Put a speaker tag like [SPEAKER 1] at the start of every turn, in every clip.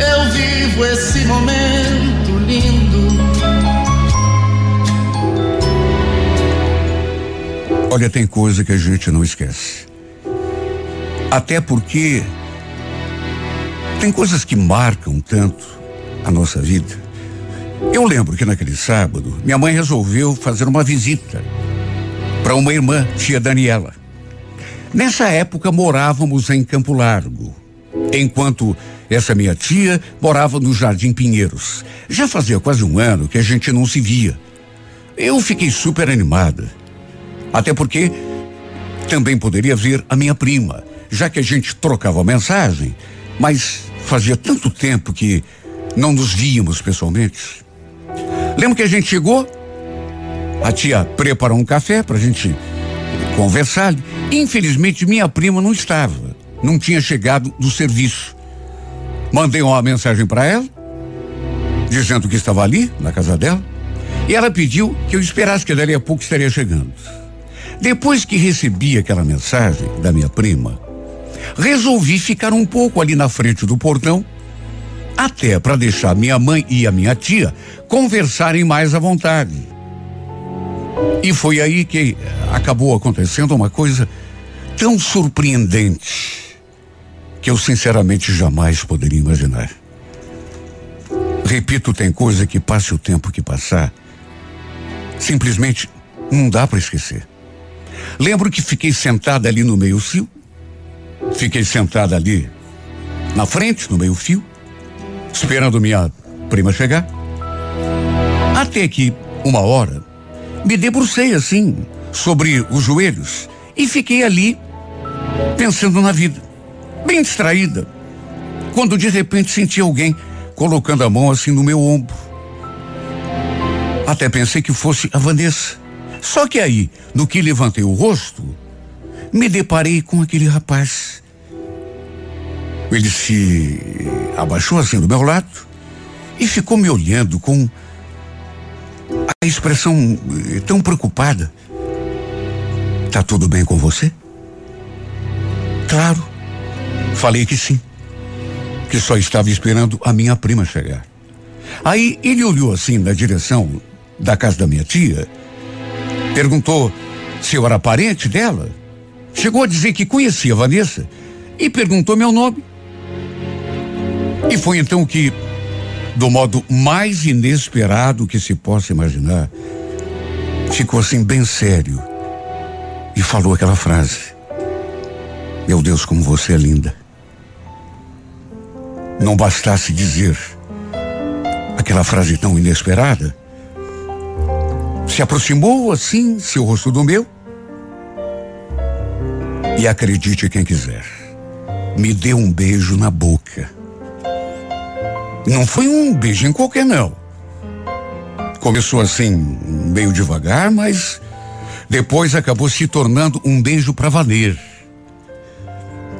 [SPEAKER 1] eu vivo esse momento lindo.
[SPEAKER 2] Olha, tem coisa que a gente não esquece. Até porque tem coisas que marcam tanto a nossa vida. Eu lembro que naquele sábado, minha mãe resolveu fazer uma visita para uma irmã, tia Daniela. Nessa época morávamos em Campo Largo, enquanto essa minha tia morava no Jardim Pinheiros. Já fazia quase um ano que a gente não se via. Eu fiquei super animada. Até porque também poderia ver a minha prima, já que a gente trocava mensagem, mas fazia tanto tempo que não nos víamos pessoalmente. Lembro que a gente chegou, a tia preparou um café para a gente conversar. Infelizmente, minha prima não estava, não tinha chegado do serviço. Mandei uma mensagem para ela, dizendo que estava ali, na casa dela, e ela pediu que eu esperasse que dali a pouco estaria chegando. Depois que recebi aquela mensagem da minha prima, resolvi ficar um pouco ali na frente do portão, até para deixar minha mãe e a minha tia conversarem mais à vontade. E foi aí que acabou acontecendo uma coisa tão surpreendente que eu sinceramente jamais poderia imaginar. Repito, tem coisa que passe o tempo que passar, simplesmente não dá para esquecer. Lembro que fiquei sentada ali no meio-fio, fiquei sentada ali na frente, no meio-fio, esperando minha prima chegar. Até que, uma hora, me debrucei assim, sobre os joelhos, e fiquei ali, pensando na vida, bem distraída, quando de repente senti alguém colocando a mão assim no meu ombro. Até pensei que fosse a Vanessa. Só que aí, no que levantei o rosto, me deparei com aquele rapaz. Ele se abaixou assim do meu lado e ficou me olhando com a expressão eh, tão preocupada. Tá tudo bem com você? Claro. Falei que sim. Que só estava esperando a minha prima chegar. Aí ele olhou assim na direção da casa da minha tia, perguntou se eu era parente dela, chegou a dizer que conhecia Vanessa e perguntou meu nome. E foi então que, do modo mais inesperado que se possa imaginar, ficou assim bem sério e falou aquela frase: Meu Deus, como você é linda. Não bastasse dizer aquela frase tão inesperada, se aproximou assim, seu rosto do meu, e acredite quem quiser, me deu um beijo na boca. Não foi um beijinho qualquer, não. Começou assim, meio devagar, mas depois acabou se tornando um beijo para valer.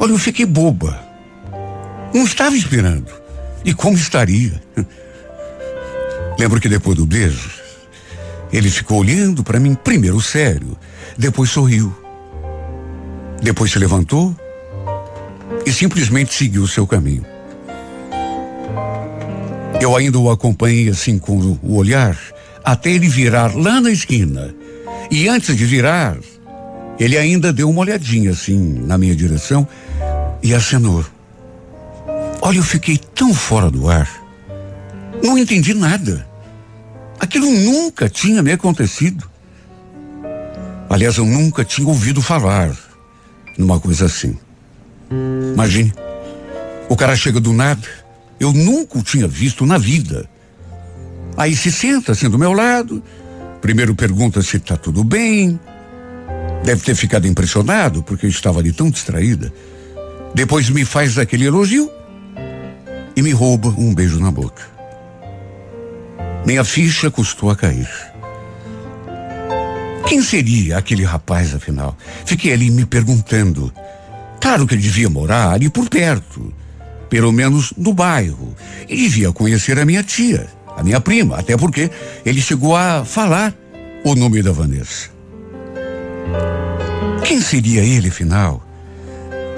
[SPEAKER 2] Olha, eu fiquei boba. Não estava esperando. E como estaria? Lembro que depois do beijo, ele ficou olhando para mim, primeiro sério, depois sorriu. Depois se levantou e simplesmente seguiu seu caminho. Eu ainda o acompanhei assim com o olhar até ele virar lá na esquina. E antes de virar, ele ainda deu uma olhadinha assim na minha direção e acenou. Olha, eu fiquei tão fora do ar. Não entendi nada. Aquilo nunca tinha me acontecido. Aliás, eu nunca tinha ouvido falar numa coisa assim. Imagine, o cara chega do nada, eu nunca o tinha visto na vida. Aí se senta assim do meu lado, primeiro pergunta se está tudo bem. Deve ter ficado impressionado porque eu estava ali tão distraída. Depois me faz aquele elogio e me rouba um beijo na boca. Minha ficha custou a cair. Quem seria aquele rapaz, afinal? Fiquei ali me perguntando. Claro que ele devia morar ali por perto, pelo menos no bairro, e devia conhecer a minha tia, a minha prima, até porque ele chegou a falar o nome da Vanessa. Quem seria ele, afinal?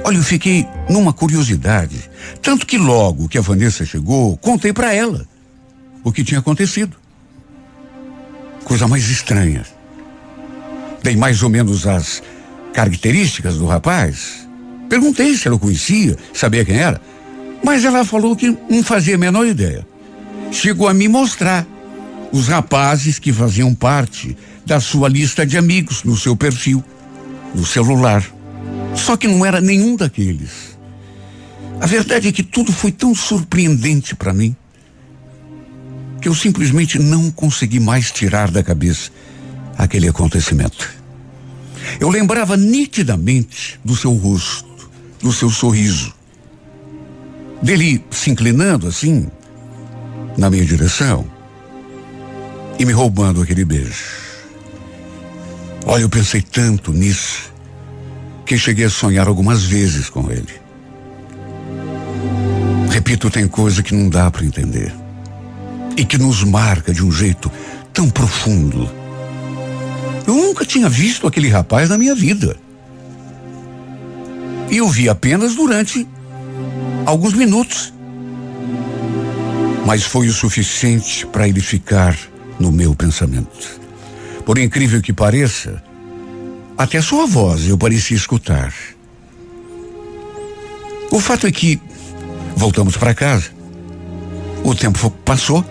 [SPEAKER 2] Olha, eu fiquei numa curiosidade. Tanto que logo que a Vanessa chegou, contei para ela o que tinha acontecido. Coisa mais estranha. Dei mais ou menos as características do rapaz. Perguntei se ela o conhecia, sabia quem era. Mas ela falou que não fazia a menor ideia. Chegou a me mostrar os rapazes que faziam parte da sua lista de amigos no seu perfil, no celular. Só que não era nenhum daqueles. A verdade é que tudo foi tão surpreendente para mim que eu simplesmente não consegui mais tirar da cabeça aquele acontecimento. Eu lembrava nitidamente do seu rosto, do seu sorriso, dele se inclinando assim na minha direção e me roubando aquele beijo. Olha, eu pensei tanto nisso que cheguei a sonhar algumas vezes com ele. Repito, tem coisa que não dá para entender e que nos marca de um jeito tão profundo. Eu nunca tinha visto aquele rapaz na minha vida. E o vi apenas durante alguns minutos. Mas foi o suficiente para ele ficar no meu pensamento. Por incrível que pareça, até sua voz eu parecia escutar. O fato é que voltamos para casa. O tempo passou.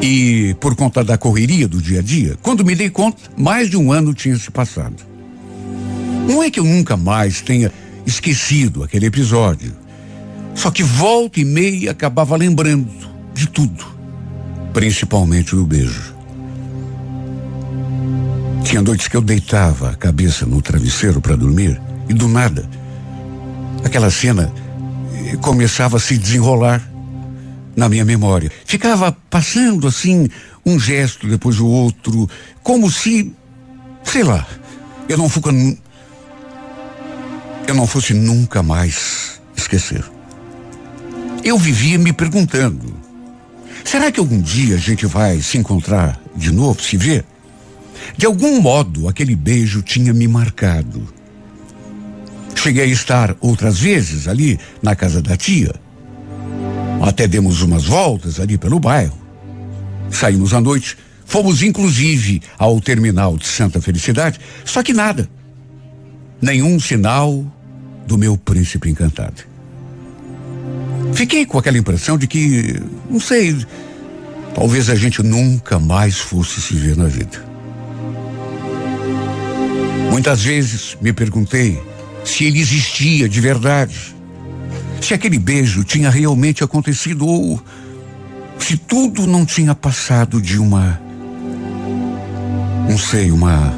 [SPEAKER 2] E por conta da correria do dia a dia, quando me dei conta, mais de um ano tinha se passado. Não é que eu nunca mais tenha esquecido aquele episódio. Só que volta e meia acabava lembrando de tudo, principalmente do beijo. Tinha noites que eu deitava a cabeça no travesseiro para dormir e do nada aquela cena eh, começava a se desenrolar na minha memória. Ficava passando assim um gesto depois o outro, como se, sei lá, eu não eu não fosse nunca mais esquecer. Eu vivia me perguntando: será que algum dia a gente vai se encontrar de novo, se ver? De algum modo, aquele beijo tinha me marcado. Cheguei a estar outras vezes ali na casa da tia. Até demos umas voltas ali pelo bairro. Saímos à noite, fomos inclusive ao terminal de Santa Felicidade, só que nada. Nenhum sinal do meu príncipe encantado. Fiquei com aquela impressão de que, não sei, talvez a gente nunca mais fosse se ver na vida. Muitas vezes me perguntei se ele existia de verdade, se aquele beijo tinha realmente acontecido ou se tudo não tinha passado de uma. Não sei, uma.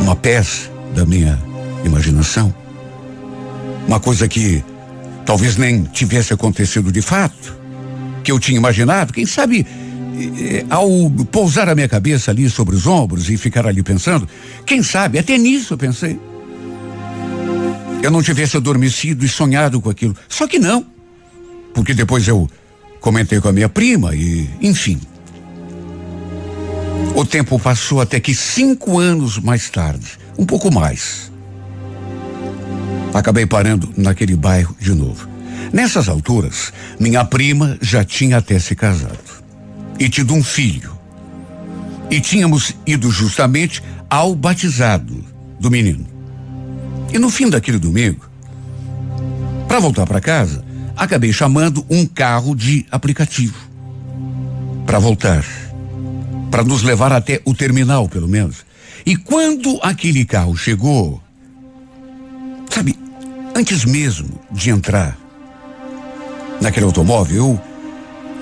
[SPEAKER 2] Uma peça da minha imaginação. Uma coisa que talvez nem tivesse acontecido de fato, que eu tinha imaginado, quem sabe ao pousar a minha cabeça ali sobre os ombros e ficar ali pensando, quem sabe, até nisso eu pensei. Eu não tivesse adormecido e sonhado com aquilo. Só que não. Porque depois eu comentei com a minha prima e, enfim. O tempo passou até que cinco anos mais tarde, um pouco mais, acabei parando naquele bairro de novo. Nessas alturas, minha prima já tinha até se casado e tido um filho. E tínhamos ido justamente ao batizado do menino. E no fim daquele domingo, para voltar para casa, acabei chamando um carro de aplicativo para voltar, para nos levar até o terminal, pelo menos. E quando aquele carro chegou, sabe, antes mesmo de entrar naquele automóvel, eu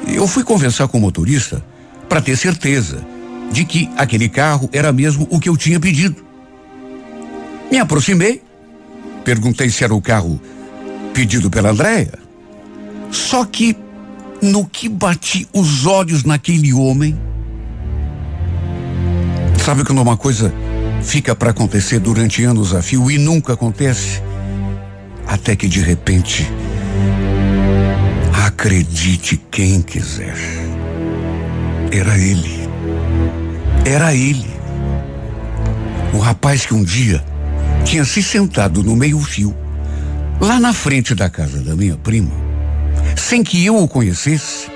[SPEAKER 2] eu fui conversar com o motorista para ter certeza de que aquele carro era mesmo o que eu tinha pedido. Me aproximei, perguntei se era o carro pedido pela Andréia. Só que no que bati os olhos naquele homem. Sabe quando uma coisa fica para acontecer durante anos a fio e nunca acontece? Até que de repente, acredite quem quiser. Era ele. Era ele. O rapaz que um dia tinha se sentado no meio-fio, lá na frente da casa da minha prima, sem que eu o conhecesse,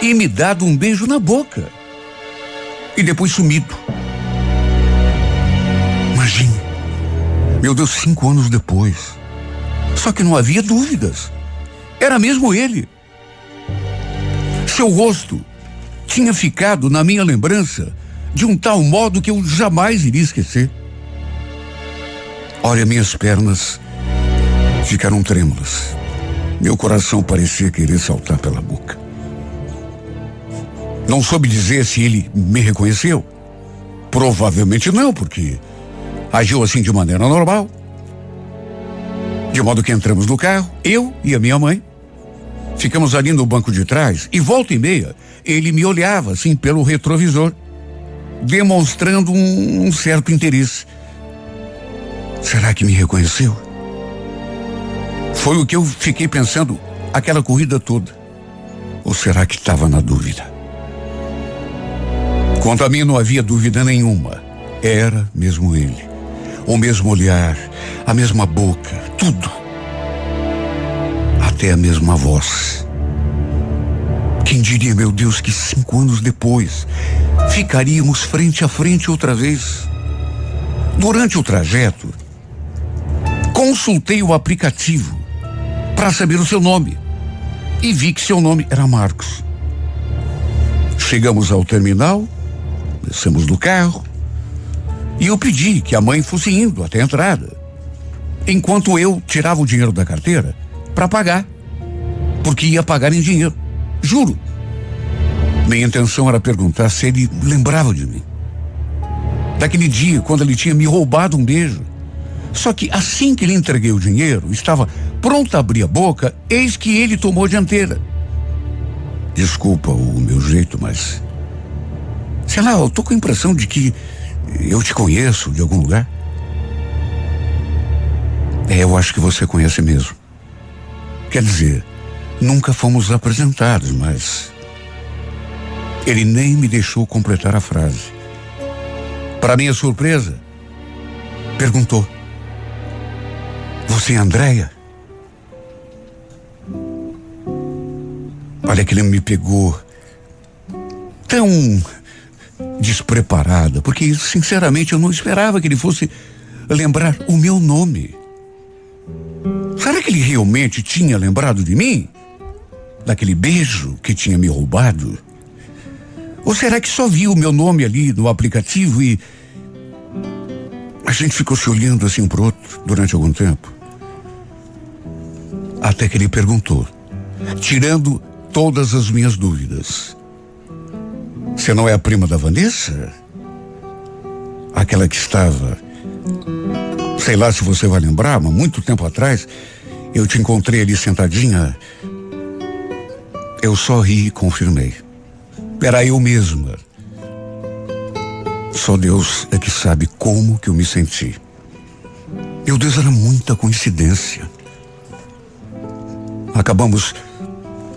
[SPEAKER 2] e me dado um beijo na boca. E depois sumido. Imagine. Meu Deus, cinco anos depois. Só que não havia dúvidas. Era mesmo ele. Seu rosto tinha ficado na minha lembrança de um tal modo que eu jamais iria esquecer. Olha, minhas pernas ficaram trêmulas. Meu coração parecia querer saltar pela boca. Não soube dizer se ele me reconheceu. Provavelmente não, porque agiu assim de maneira normal. De modo que entramos no carro, eu e a minha mãe. Ficamos ali no banco de trás e volta e meia ele me olhava assim pelo retrovisor, demonstrando um, um certo interesse. Será que me reconheceu? Foi o que eu fiquei pensando aquela corrida toda. Ou será que estava na dúvida? Quanto a mim, não havia dúvida nenhuma. Era mesmo ele. O mesmo olhar, a mesma boca, tudo. Até a mesma voz. Quem diria, meu Deus, que cinco anos depois ficaríamos frente a frente outra vez? Durante o trajeto, consultei o aplicativo para saber o seu nome e vi que seu nome era Marcos. Chegamos ao terminal, descemos do carro e eu pedi que a mãe fosse indo até a entrada, enquanto eu tirava o dinheiro da carteira para pagar, porque ia pagar em dinheiro. Juro. Minha intenção era perguntar se ele lembrava de mim. Daquele dia, quando ele tinha me roubado um beijo. Só que assim que lhe entreguei o dinheiro, estava pronto a abrir a boca, eis que ele tomou dianteira. Desculpa o meu jeito, mas. Sei lá, eu tô com a impressão de que eu te conheço de algum lugar. É, eu acho que você conhece mesmo. Quer dizer, nunca fomos apresentados, mas. Ele nem me deixou completar a frase. Para minha surpresa, perguntou: Você é Andréia? Olha que ele me pegou tão despreparada, porque sinceramente eu não esperava que ele fosse lembrar o meu nome. Será que ele realmente tinha lembrado de mim? Daquele beijo que tinha me roubado? Ou será que só viu o meu nome ali no aplicativo e. A gente ficou se olhando assim pro outro durante algum tempo? Até que ele perguntou, tirando todas as minhas dúvidas. Você não é a prima da Vanessa? Aquela que estava. Sei lá se você vai lembrar, mas muito tempo atrás eu te encontrei ali sentadinha. Eu só ri e confirmei. Era eu mesma. Só Deus é que sabe como que eu me senti. Meu Deus, era muita coincidência. Acabamos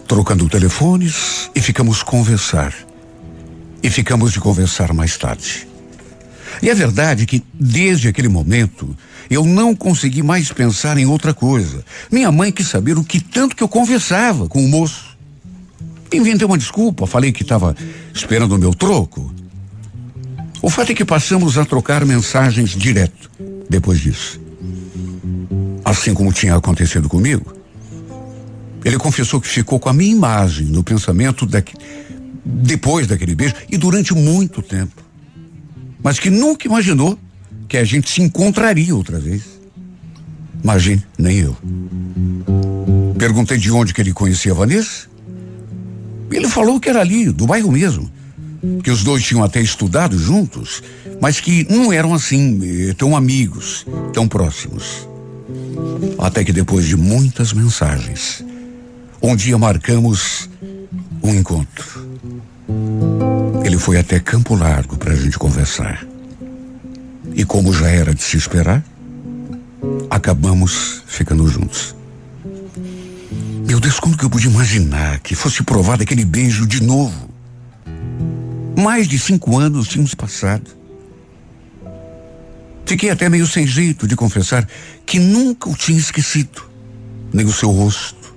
[SPEAKER 2] trocando telefones e ficamos conversar. E ficamos de conversar mais tarde. E é verdade que, desde aquele momento, eu não consegui mais pensar em outra coisa. Minha mãe quis saber o que tanto que eu conversava com o moço. Inventei uma desculpa, falei que estava esperando o meu troco. O fato é que passamos a trocar mensagens direto depois disso. Assim como tinha acontecido comigo. Ele confessou que ficou com a minha imagem no pensamento daqui, depois daquele beijo e durante muito tempo. Mas que nunca imaginou que a gente se encontraria outra vez. Imagine, nem eu. Perguntei de onde que ele conhecia a Vanessa. Ele falou que era ali, do bairro mesmo. Que os dois tinham até estudado juntos, mas que não eram assim, eh, tão amigos, tão próximos. Até que depois de muitas mensagens, um dia marcamos um encontro. Ele foi até Campo Largo para a gente conversar. E como já era de se esperar, acabamos ficando juntos. Meu Deus, como que eu pude imaginar que fosse provado aquele beijo de novo? Mais de cinco anos tínhamos passado. Fiquei até meio sem jeito de confessar que nunca o tinha esquecido. Nem o seu rosto,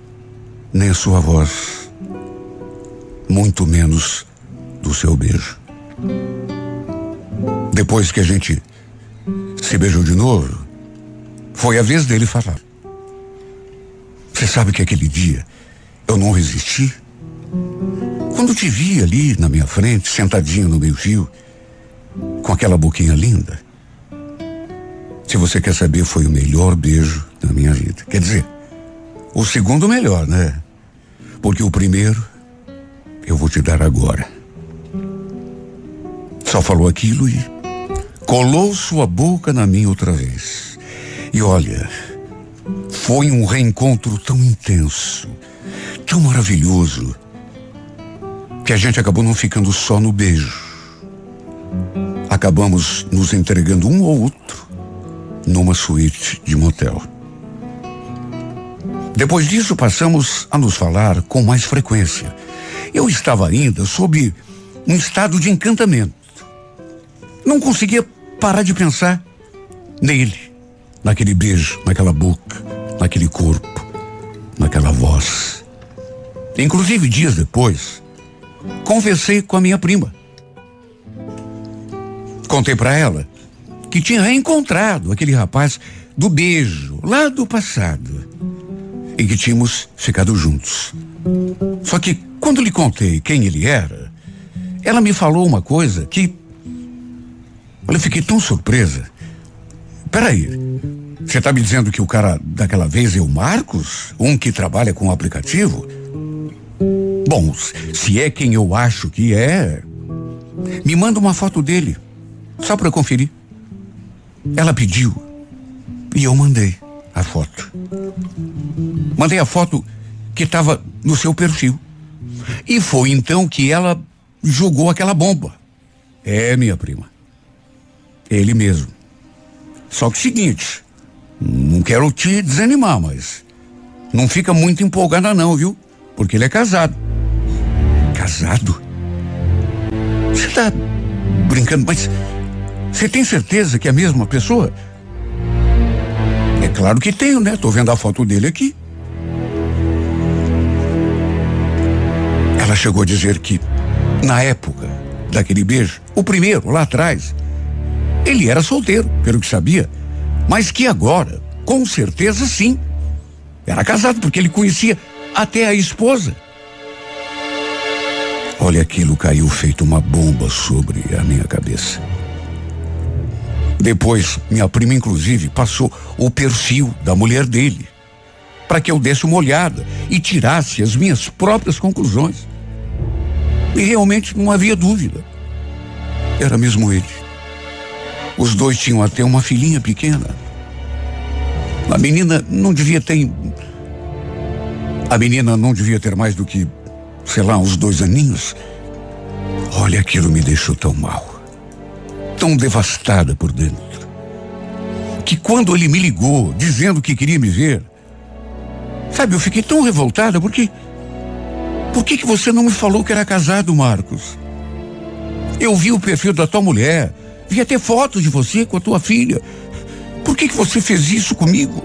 [SPEAKER 2] nem a sua voz. Muito menos do seu beijo. Depois que a gente se beijou de novo, foi a vez dele falar. Você sabe que aquele dia eu não resisti? Quando te vi ali na minha frente, sentadinho no meio fio, com aquela boquinha linda. Se você quer saber, foi o melhor beijo da minha vida. Quer dizer, o segundo melhor, né? Porque o primeiro eu vou te dar agora. Só falou aquilo e colou sua boca na minha outra vez. E olha, foi um reencontro tão intenso, tão maravilhoso, que a gente acabou não ficando só no beijo. Acabamos nos entregando um ao outro numa suíte de motel. Depois disso, passamos a nos falar com mais frequência. Eu estava ainda sob um estado de encantamento. Não conseguia parar de pensar nele, naquele beijo, naquela boca, naquele corpo, naquela voz. Inclusive, dias depois, conversei com a minha prima. Contei para ela que tinha reencontrado aquele rapaz do beijo, lá do passado, e que tínhamos ficado juntos. Só que quando lhe contei quem ele era, ela me falou uma coisa que. Olha, eu fiquei tão surpresa. Peraí, você está me dizendo que o cara daquela vez é o Marcos? Um que trabalha com o aplicativo? Bom, se é quem eu acho que é, me manda uma foto dele, só para conferir. Ela pediu e eu mandei a foto. Mandei a foto que estava no seu perfil. E foi então que ela jogou aquela bomba. É, minha prima. Ele mesmo. Só que seguinte, não quero te desanimar, mas não fica muito empolgada não, viu? Porque ele é casado. Casado? Você tá brincando, mas você tem certeza que é a mesma pessoa? É claro que tenho, né? Tô vendo a foto dele aqui. Ela chegou a dizer que, na época daquele beijo, o primeiro, lá atrás, ele era solteiro, pelo que sabia, mas que agora, com certeza sim, era casado, porque ele conhecia até a esposa. Olha, aquilo caiu feito uma bomba sobre a minha cabeça. Depois, minha prima, inclusive, passou o perfil da mulher dele para que eu desse uma olhada e tirasse as minhas próprias conclusões. E realmente não havia dúvida. Era mesmo ele. Os dois tinham até uma filhinha pequena. A menina não devia ter. A menina não devia ter mais do que, sei lá, uns dois aninhos. Olha, aquilo me deixou tão mal tão devastada por dentro que quando ele me ligou dizendo que queria me ver, sabe, eu fiquei tão revoltada porque por que que você não me falou que era casado, Marcos? Eu vi o perfil da tua mulher, vi até fotos de você com a tua filha. Por que que você fez isso comigo?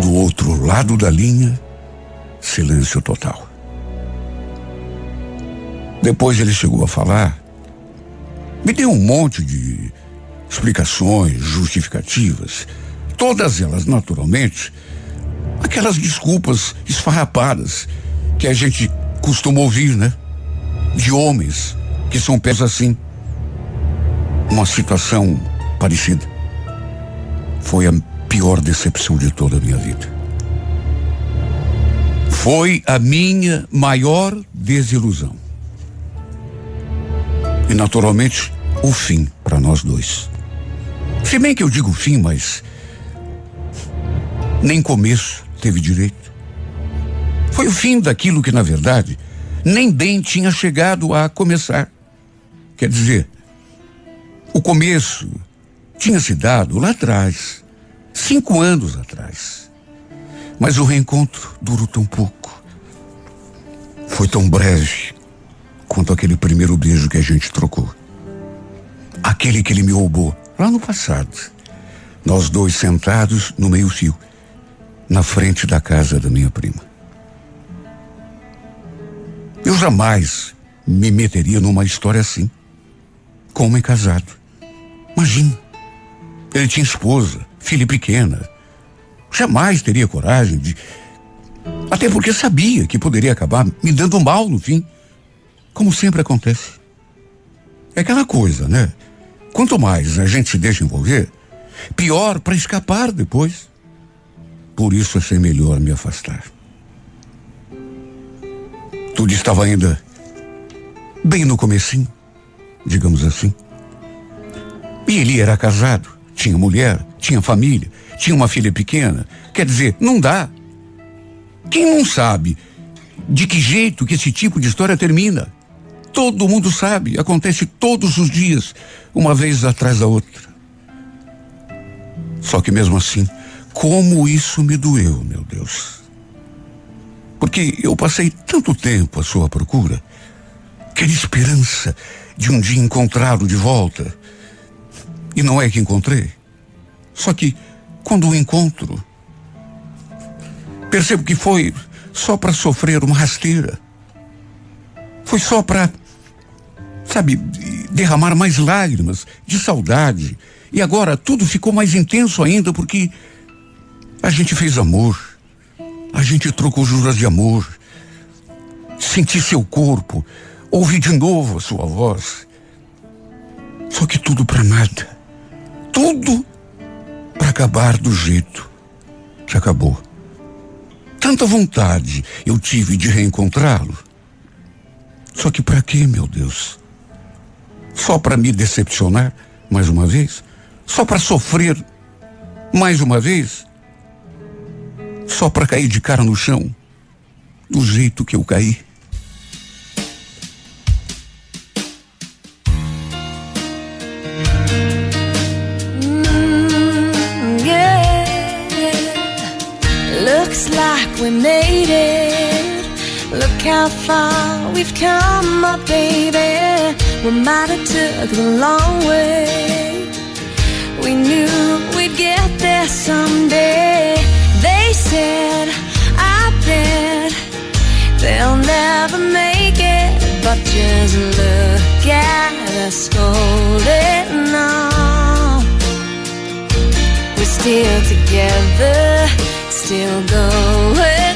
[SPEAKER 2] Do outro lado da linha, silêncio total. Depois ele chegou a falar me deu um monte de explicações, justificativas, todas elas, naturalmente, aquelas desculpas esfarrapadas que a gente costuma ouvir, né? De homens que são pés assim. Uma situação parecida. Foi a pior decepção de toda a minha vida. Foi a minha maior desilusão e, naturalmente, o fim para nós dois. Se bem que eu digo fim, mas nem começo teve direito. Foi o fim daquilo que, na verdade, nem bem tinha chegado a começar. Quer dizer, o começo tinha se dado lá atrás, cinco anos atrás. Mas o reencontro durou tão pouco. Foi tão breve quanto aquele primeiro beijo que a gente trocou. Aquele que ele me roubou lá no passado. Nós dois sentados no meio-fio, na frente da casa da minha prima. Eu jamais me meteria numa história assim. Com homem casado. Imagina. Ele tinha esposa, filha pequena. Jamais teria coragem de. Até porque sabia que poderia acabar me dando mal no fim. Como sempre acontece. É aquela coisa, né? Quanto mais a gente se deixa envolver, pior para escapar depois. Por isso achei melhor me afastar. Tudo estava ainda bem no comecinho, digamos assim. E ele era casado, tinha mulher, tinha família, tinha uma filha pequena. Quer dizer, não dá. Quem não sabe de que jeito que esse tipo de história termina? Todo mundo sabe, acontece todos os dias, uma vez atrás da outra. Só que mesmo assim, como isso me doeu, meu Deus. Porque eu passei tanto tempo à sua procura, aquela esperança de um dia encontrá-lo de volta. E não é que encontrei. Só que, quando o encontro, percebo que foi só para sofrer uma rasteira. Foi só para sabe, derramar mais lágrimas de saudade. E agora tudo ficou mais intenso ainda porque a gente fez amor. A gente trocou juras de amor. Senti seu corpo, ouvi de novo a sua voz. Só que tudo para nada. Tudo para acabar do jeito que acabou. Tanta vontade eu tive de reencontrá-lo. Só que para quê, meu Deus? Só para me decepcionar mais uma vez? Só para sofrer mais uma vez? Só para cair de cara no chão? Do jeito que eu caí?
[SPEAKER 3] Looks like we made it. Look how far we've come, my baby. We might have took the long way. We knew we'd get there someday. They said, I bet they'll never make it. But just look at us holding on. We're still together, still going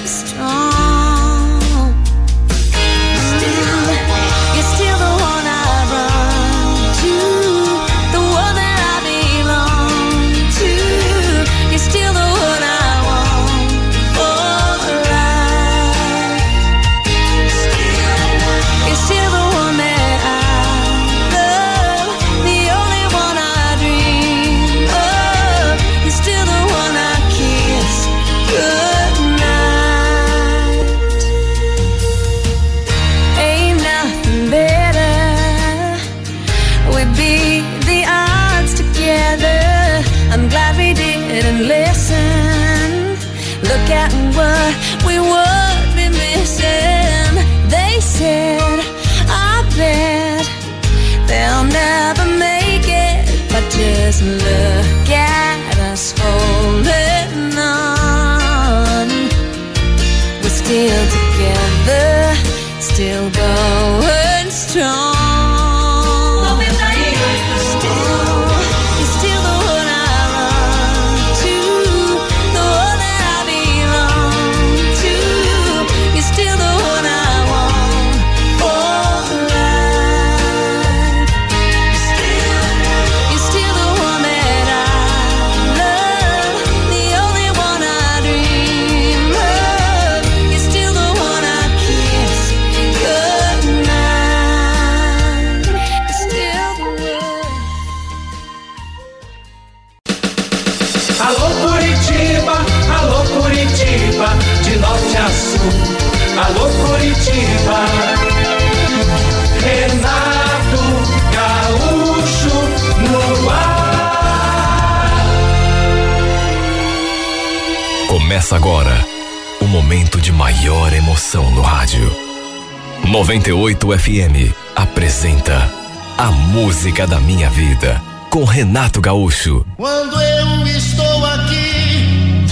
[SPEAKER 4] 98 FM apresenta A Música da Minha Vida com Renato Gaúcho.
[SPEAKER 1] Quando eu estou aqui,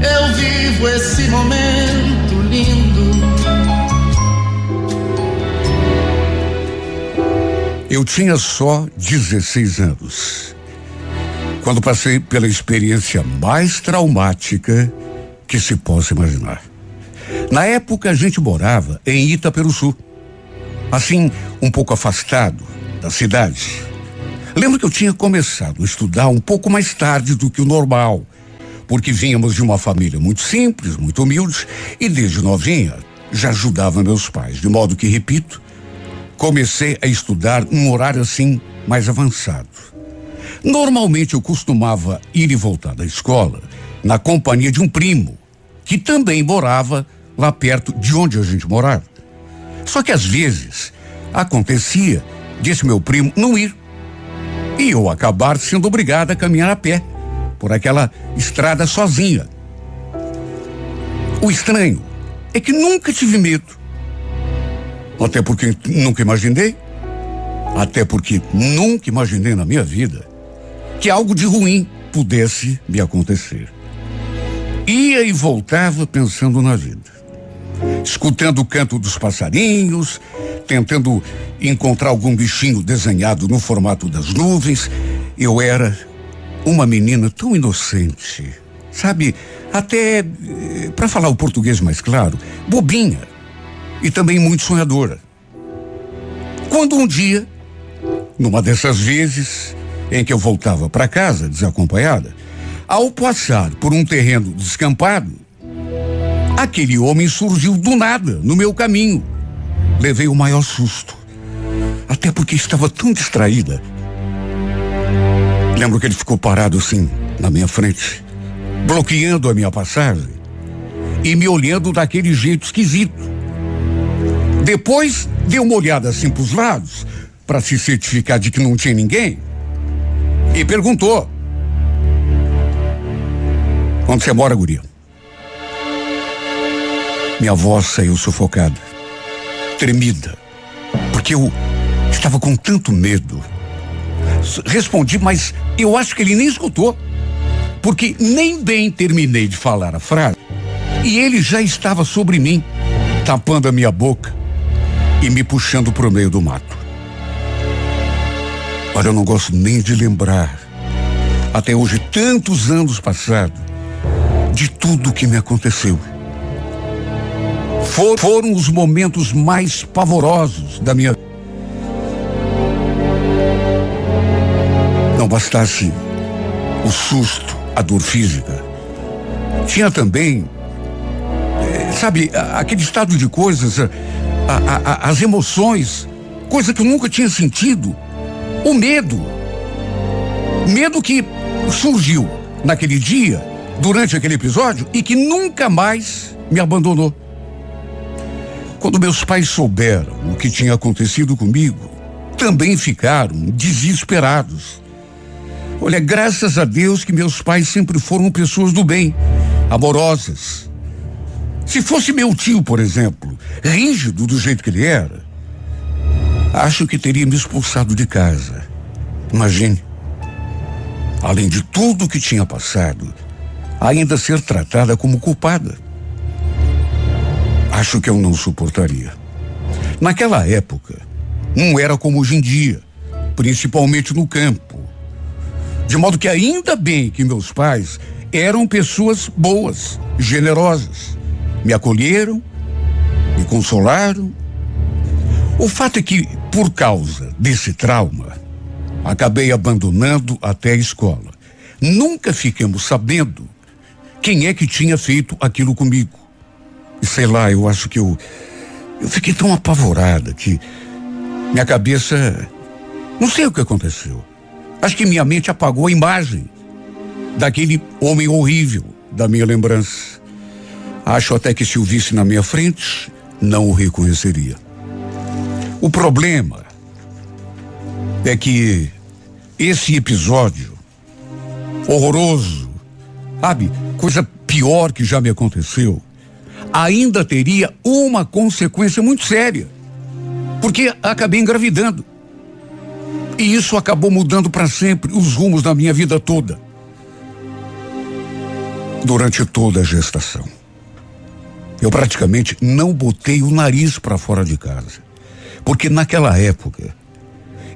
[SPEAKER 1] eu vivo esse momento lindo.
[SPEAKER 2] Eu tinha só 16 anos. Quando passei pela experiência mais traumática que se possa imaginar. Na época a gente morava em Itaperuçu. Assim, um pouco afastado da cidade. Lembro que eu tinha começado a estudar um pouco mais tarde do que o normal, porque vínhamos de uma família muito simples, muito humilde, e desde novinha já ajudava meus pais, de modo que, repito, comecei a estudar num horário assim mais avançado. Normalmente eu costumava ir e voltar da escola na companhia de um primo, que também morava lá perto de onde a gente morava. Só que às vezes acontecia desse meu primo não ir e eu acabar sendo obrigado a caminhar a pé por aquela estrada sozinha. O estranho é que nunca tive medo. Até porque nunca imaginei, até porque nunca imaginei na minha vida que algo de ruim pudesse me acontecer. Ia e voltava pensando na vida, escutando o canto dos passarinhos, tentando encontrar algum bichinho desenhado no formato das nuvens. Eu era uma menina tão inocente, sabe? Até, para falar o português mais claro, bobinha e também muito sonhadora. Quando um dia, numa dessas vezes em que eu voltava para casa desacompanhada, ao passar por um terreno descampado, aquele homem surgiu do nada no meu caminho. Levei o maior susto, até porque estava tão distraída. Lembro que ele ficou parado assim, na minha frente, bloqueando a minha passagem e me olhando daquele jeito esquisito. Depois deu uma olhada assim para os lados, para se certificar de que não tinha ninguém, e perguntou: Onde você mora, guria? Minha voz saiu sufocada, tremida, porque eu estava com tanto medo. Respondi, mas eu acho que ele nem escutou, porque nem bem terminei de falar a frase e ele já estava sobre mim, tapando a minha boca e me puxando para o meio do mato. Olha, eu não gosto nem de lembrar, até hoje, tantos anos passados, de tudo que me aconteceu. For- foram os momentos mais pavorosos da minha vida. Não bastasse o susto, a dor física, tinha também, eh, sabe, aquele estado de coisas, a- a- a- as emoções, coisa que eu nunca tinha sentido, o medo. Medo que surgiu naquele dia, durante aquele episódio, e que nunca mais me abandonou. Quando meus pais souberam o que tinha acontecido comigo, também ficaram desesperados. Olha, graças a Deus que meus pais sempre foram pessoas do bem, amorosas. Se fosse meu tio, por exemplo, rígido do jeito que ele era, acho que teria me expulsado de casa. Imagine. Além de tudo que tinha passado, ainda ser tratada como culpada. Acho que eu não suportaria. Naquela época, não era como hoje em dia, principalmente no campo. De modo que ainda bem que meus pais eram pessoas boas, generosas. Me acolheram, me consolaram. O fato é que, por causa desse trauma, acabei abandonando até a escola. Nunca ficamos sabendo quem é que tinha feito aquilo comigo. Sei lá, eu acho que eu. Eu fiquei tão apavorada que minha cabeça. Não sei o que aconteceu. Acho que minha mente apagou a imagem daquele homem horrível da minha lembrança. Acho até que se o visse na minha frente, não o reconheceria. O problema é que esse episódio horroroso, sabe, coisa pior que já me aconteceu, ainda teria uma consequência muito séria. Porque acabei engravidando. E isso acabou mudando para sempre os rumos da minha vida toda. Durante toda a gestação. Eu praticamente não botei o nariz para fora de casa. Porque naquela época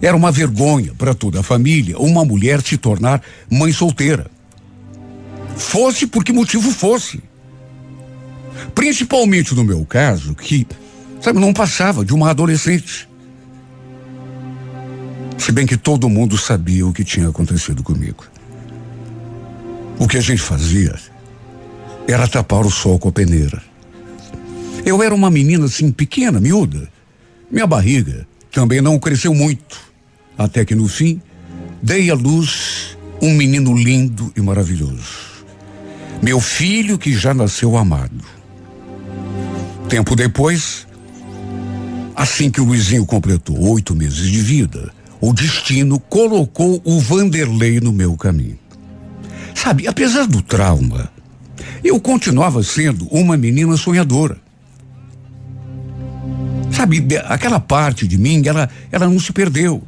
[SPEAKER 2] era uma vergonha para toda a família uma mulher se tornar mãe solteira. Fosse por que motivo fosse. Principalmente no meu caso, que, sabe, não passava de uma adolescente. Se bem que todo mundo sabia o que tinha acontecido comigo. O que a gente fazia era tapar o sol com a peneira. Eu era uma menina assim, pequena, miúda. Minha barriga também não cresceu muito. Até que no fim, dei à luz um menino lindo e maravilhoso. Meu filho que já nasceu amado. Tempo depois, assim que o Luizinho completou oito meses de vida, o destino colocou o Vanderlei no meu caminho. Sabe, apesar do trauma, eu continuava sendo uma menina sonhadora. Sabe, aquela parte de mim, ela, ela não se perdeu.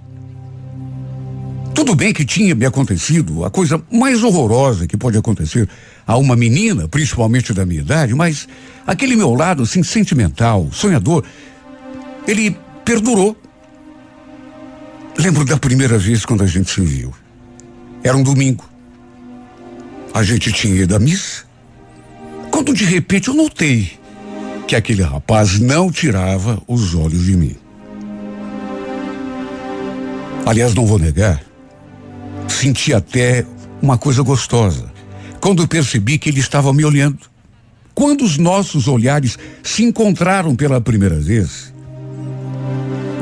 [SPEAKER 2] Tudo bem que tinha me acontecido a coisa mais horrorosa que pode acontecer a uma menina, principalmente da minha idade, mas aquele meu lado assim sentimental, sonhador, ele perdurou. Lembro da primeira vez quando a gente se viu. Era um domingo. A gente tinha ido à missa. Quando de repente eu notei que aquele rapaz não tirava os olhos de mim. Aliás, não vou negar, Senti até uma coisa gostosa quando percebi que ele estava me olhando. Quando os nossos olhares se encontraram pela primeira vez,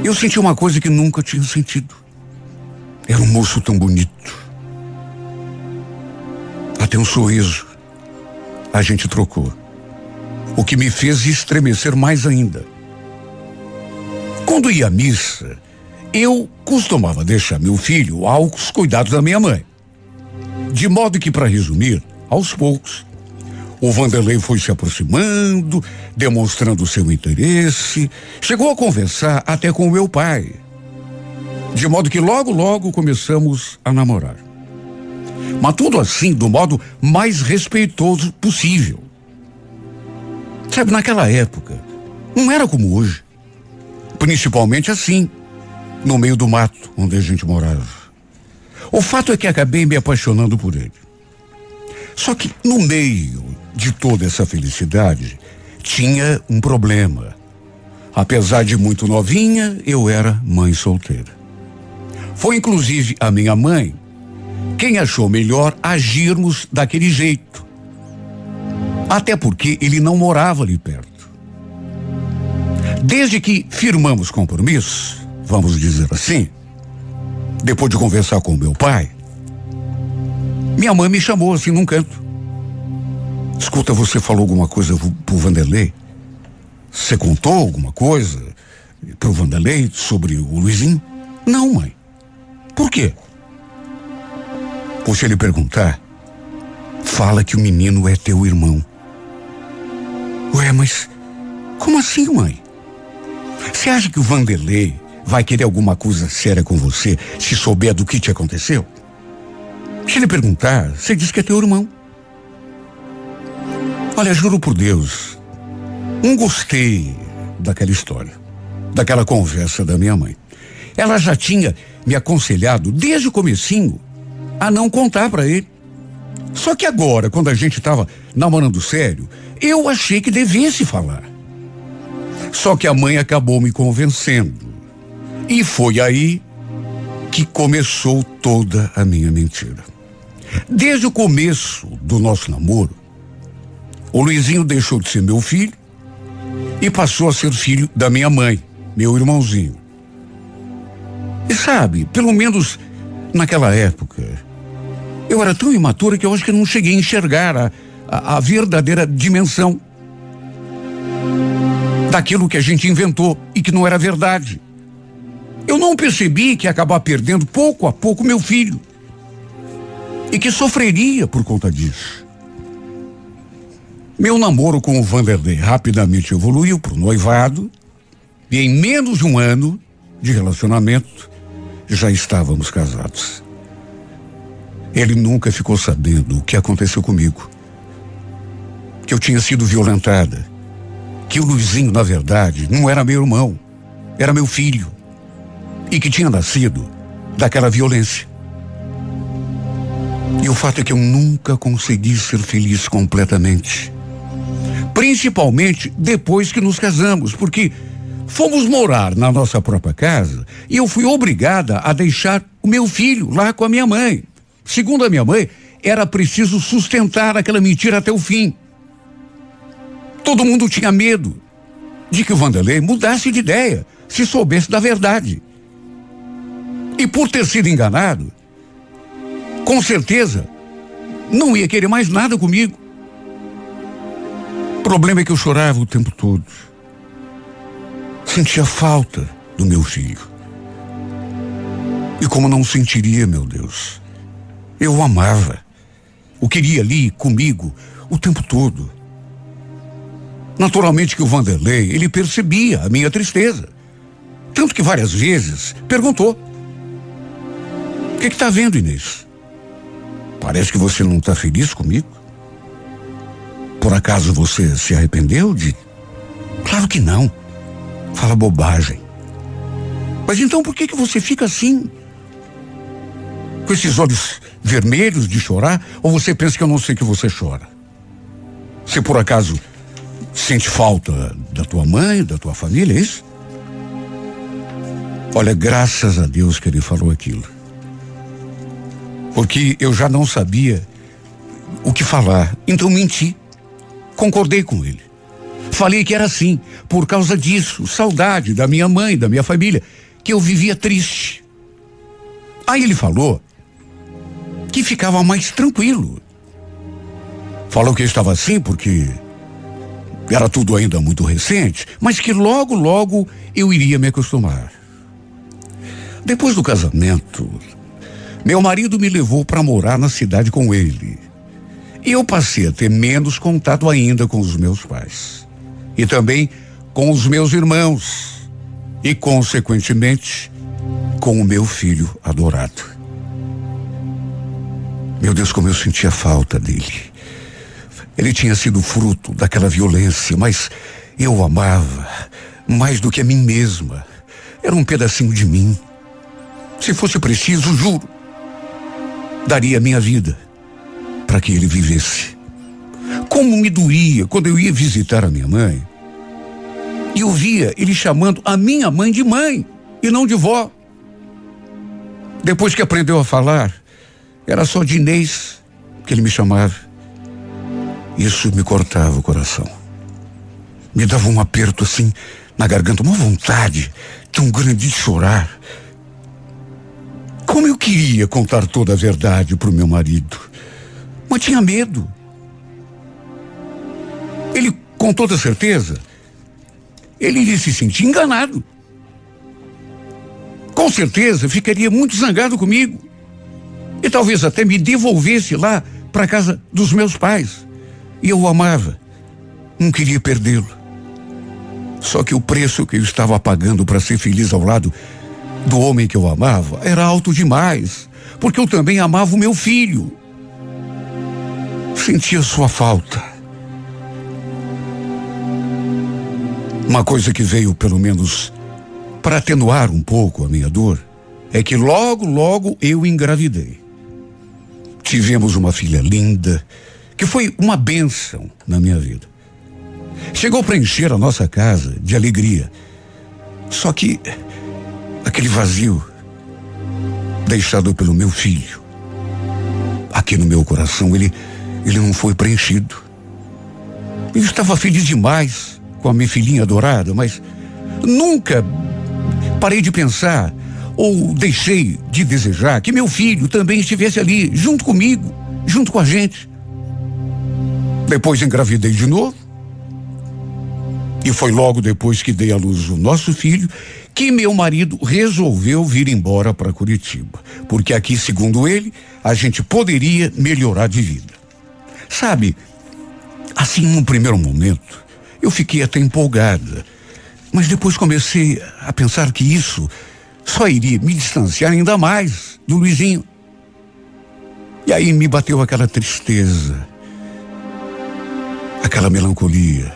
[SPEAKER 2] eu senti uma coisa que nunca tinha sentido. Era um moço tão bonito. Até um sorriso. A gente trocou. O que me fez estremecer mais ainda. Quando ia à missa, eu costumava deixar meu filho aos cuidados da minha mãe. De modo que, para resumir, aos poucos, o Vanderlei foi se aproximando, demonstrando seu interesse, chegou a conversar até com o meu pai. De modo que logo, logo começamos a namorar. Mas tudo assim do modo mais respeitoso possível. Sabe, naquela época, não era como hoje. Principalmente assim no meio do mato onde a gente morava. O fato é que acabei me apaixonando por ele. Só que no meio de toda essa felicidade, tinha um problema. Apesar de muito novinha, eu era mãe solteira. Foi inclusive a minha mãe quem achou melhor agirmos daquele jeito. Até porque ele não morava ali perto. Desde que firmamos compromisso, vamos dizer assim, depois de conversar com meu pai, minha mãe me chamou assim num canto. Escuta, você falou alguma coisa pro Vanderlei? Você contou alguma coisa pro Vanderlei sobre o Luizinho? Não, mãe. Por quê? Pois se ele perguntar, fala que o menino é teu irmão. Ué, mas como assim, mãe? Você acha que o Vanderlei vai querer alguma coisa séria com você se souber do que te aconteceu? Se ele perguntar, você diz que é teu irmão. Olha, juro por Deus, não gostei daquela história, daquela conversa da minha mãe. Ela já tinha me aconselhado desde o comecinho a não contar para ele. Só que agora, quando a gente estava namorando sério, eu achei que devesse falar. Só que a mãe acabou me convencendo. E foi aí que começou toda a minha mentira. Desde o começo do nosso namoro, o Luizinho deixou de ser meu filho e passou a ser filho da minha mãe, meu irmãozinho. E sabe, pelo menos naquela época, Eu era tão imatura que eu acho que não cheguei a enxergar a, a, a verdadeira dimensão daquilo que a gente inventou e que não era verdade. Eu não percebi que ia acabar perdendo pouco a pouco meu filho e que sofreria por conta disso. Meu namoro com o Vanderlei rapidamente evoluiu para o noivado e em menos de um ano de relacionamento já estávamos casados. Ele nunca ficou sabendo o que aconteceu comigo. Que eu tinha sido violentada. Que o Luizinho, na verdade, não era meu irmão, era meu filho. E que tinha nascido daquela violência. E o fato é que eu nunca consegui ser feliz completamente. Principalmente depois que nos casamos, porque fomos morar na nossa própria casa e eu fui obrigada a deixar o meu filho lá com a minha mãe. Segundo a minha mãe, era preciso sustentar aquela mentira até o fim. Todo mundo tinha medo de que o Vanderlei mudasse de ideia, se soubesse da verdade. E por ter sido enganado, com certeza, não ia querer mais nada comigo. O problema é que eu chorava o tempo todo. Sentia falta do meu filho. E como não sentiria, meu Deus? Eu o amava. O queria ali comigo o tempo todo. Naturalmente que o Vanderlei, ele percebia a minha tristeza. Tanto que várias vezes perguntou: O que está vendo, Inês? Parece que você não está feliz comigo. Por acaso você se arrependeu de. Claro que não. Fala bobagem. Mas então por que que você fica assim? Com esses olhos vermelhos de chorar? Ou você pensa que eu não sei que você chora? Se por acaso sente falta da tua mãe, da tua família, é isso? Olha, graças a Deus que ele falou aquilo porque eu já não sabia o que falar. Então menti. Concordei com ele. Falei que era assim, por causa disso, saudade da minha mãe, da minha família, que eu vivia triste. Aí ele falou que ficava mais tranquilo. Falou que eu estava assim porque era tudo ainda muito recente, mas que logo, logo eu iria me acostumar. Depois do casamento, meu marido me levou para morar na cidade com ele. E eu passei a ter menos contato ainda com os meus pais. E também com os meus irmãos. E, consequentemente, com o meu filho adorado. Meu Deus, como eu sentia falta dele. Ele tinha sido fruto daquela violência, mas eu o amava mais do que a mim mesma. Era um pedacinho de mim. Se fosse preciso, juro, daria minha vida para que ele vivesse. Como me doía quando eu ia visitar a minha mãe e eu via ele chamando a minha mãe de mãe e não de vó. Depois que aprendeu a falar, era só de Inês que ele me chamava. Isso me cortava o coração. Me dava um aperto assim na garganta, uma vontade tão grande de chorar. Como eu queria contar toda a verdade para o meu marido, mas tinha medo. Ele, com toda certeza, ele iria se sentir enganado. Com certeza ficaria muito zangado comigo. E talvez até me devolvesse lá para casa dos meus pais. E eu o amava. Não queria perdê-lo. Só que o preço que eu estava pagando para ser feliz ao lado do homem que eu amava era alto demais, porque eu também amava o meu filho. Sentia sua falta. Uma coisa que veio, pelo menos, para atenuar um pouco a minha dor, é que logo, logo eu engravidei. Tivemos uma filha linda, que foi uma bênção na minha vida. Chegou para encher a nossa casa de alegria. Só que aquele vazio deixado pelo meu filho. Aqui no meu coração ele ele não foi preenchido. Eu estava feliz demais com a minha filhinha adorada, mas nunca parei de pensar ou deixei de desejar que meu filho também estivesse ali, junto comigo, junto com a gente. Depois engravidei de novo. E foi logo depois que dei à luz o nosso filho que meu marido resolveu vir embora para Curitiba, porque aqui, segundo ele, a gente poderia melhorar de vida. Sabe, assim num primeiro momento, eu fiquei até empolgada, mas depois comecei a pensar que isso só iria me distanciar ainda mais do Luizinho. E aí me bateu aquela tristeza, aquela melancolia,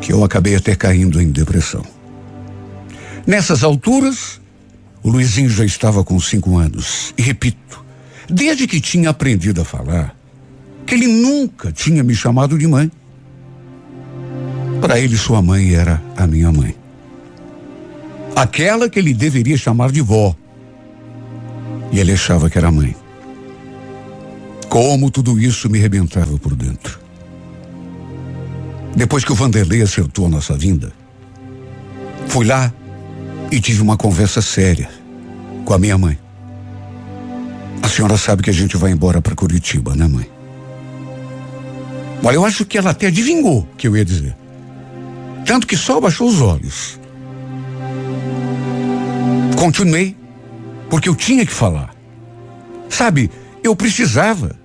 [SPEAKER 2] que eu acabei até caindo em depressão. Nessas alturas, o Luizinho já estava com cinco anos. E repito, desde que tinha aprendido a falar, que ele nunca tinha me chamado de mãe. Para ele, sua mãe era a minha mãe. Aquela que ele deveria chamar de vó. E ele achava que era mãe. Como tudo isso me rebentava por dentro. Depois que o Vanderlei acertou a nossa vinda, fui lá e tive uma conversa séria com a minha mãe. A senhora sabe que a gente vai embora para Curitiba, né, mãe? Olha, eu acho que ela até adivinhou que eu ia dizer. Tanto que só baixou os olhos. Continuei, porque eu tinha que falar. Sabe, eu precisava.